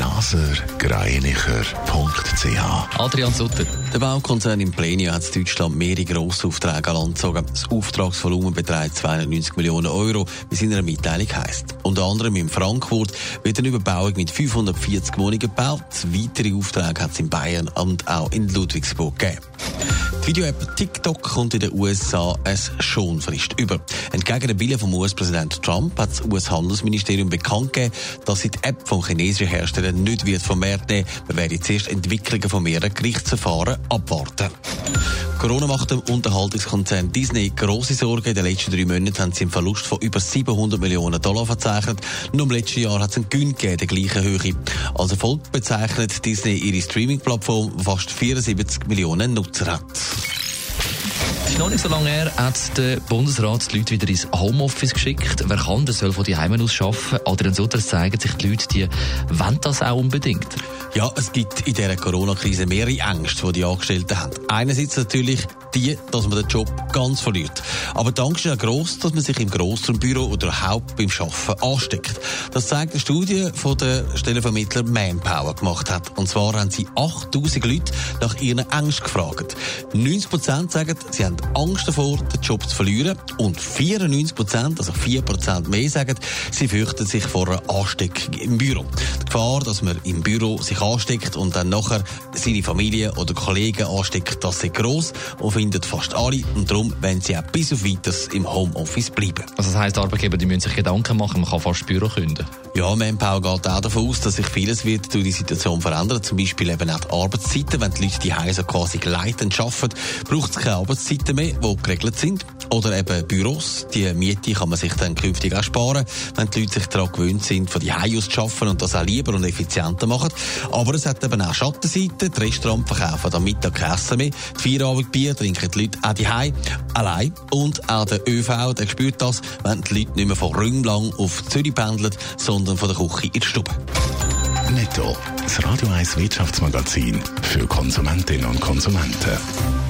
blasergreinicher.ch Adrian Sutter. Der Baukonzern Implenio hat in Deutschland mehrere grosse Aufträge angezogen. Das Auftragsvolumen beträgt 290 Millionen Euro, wie es in einer Mitteilung heisst. Unter anderem in Frankfurt wird eine Überbauung mit 540 Wohnungen gebaut. Weitere Aufträge hat es in Bayern und auch in Ludwigsburg gegeben. Die Video-App TikTok kommt in den USA es schon Frist über. Entgegen der Wille vom US-Präsident Trump hat das US-Handelsministerium bekannt gegeben, dass sie die App vom chinesischen Hersteller nicht wird vermehrt nehmen. Man werde zuerst Entwicklungen von mehreren Gerichtsverfahren abwarten. Corona macht dem Unterhaltungskonzern Disney große Sorgen. In den letzten drei Monaten haben sie einen Verlust von über 700 Millionen Dollar verzeichnet. Nur im letzten Jahr hat es einen Gewinn gegeben, der gleichen Höhe. Als Erfolg bezeichnet Disney ihre Streaming-Plattform, die fast 74 Millionen Nutzer hat. Es ist noch nicht so lange her, hat der Bundesrat die Leute wieder ins Homeoffice geschickt. Wer kann, der soll von die Heimen aus arbeiten. Adrian Sutter zeigen sich die Leute, die wollen das auch unbedingt. Ja, es gibt in dieser Corona-Krise mehrere Ängste, die die Angestellten haben. Einerseits natürlich die, dass man den Job ganz verliert. Aber die Angst ist auch gross, dass man sich im Grossraumbüro oder überhaupt beim Arbeiten ansteckt. Das zeigt eine Studie von der Stellenvermittler Manpower gemacht hat. Und zwar haben sie 8000 Leute nach ihren Ängsten gefragt. 90 Prozent sagen, sie haben Angst davor, den Job zu verlieren. Und 94 Prozent, also 4 Prozent mehr, sagen, sie fürchten sich vor einer Ansteckung im Büro. Die Gefahr, dass man im Büro sich ansteckt und dann nachher seine Familie oder Kollegen ansteckt, das ist gross und findet fast alle. Und darum wollen sie auch bis auf weiteres im Homeoffice bleiben. Also das heisst, Arbeitgeber die müssen sich Gedanken machen, man kann fast das Büro künden. Ja, Manpower geht auch davon aus, dass sich vieles wird durch die Situation verändern. Zum Beispiel eben auch die Arbeitszeiten. Wenn die Leute die Hause quasi gleitend arbeiten, braucht es keine Arbeitszeiten mehr, die geregelt sind. Oder eben Büros. Die Miete kann man sich dann künftig auch sparen, wenn die Leute sich daran gewöhnt sind, von die aus zu arbeiten und das auch lieber und effizienter machen. Aber es hat eben auch Schattenseiten. Die Restaurants verkaufen am Mittag kein Essen mehr. Die Feierabendbier trinken die Leute auch die allein. Und auch der ÖV, der spürt das, wenn die Leute nicht mehr von Rünglang auf Zürich pendeln, sondern von der Küche in die Stube. Netto, das Radio 1 Wirtschaftsmagazin für Konsumentinnen und Konsumenten.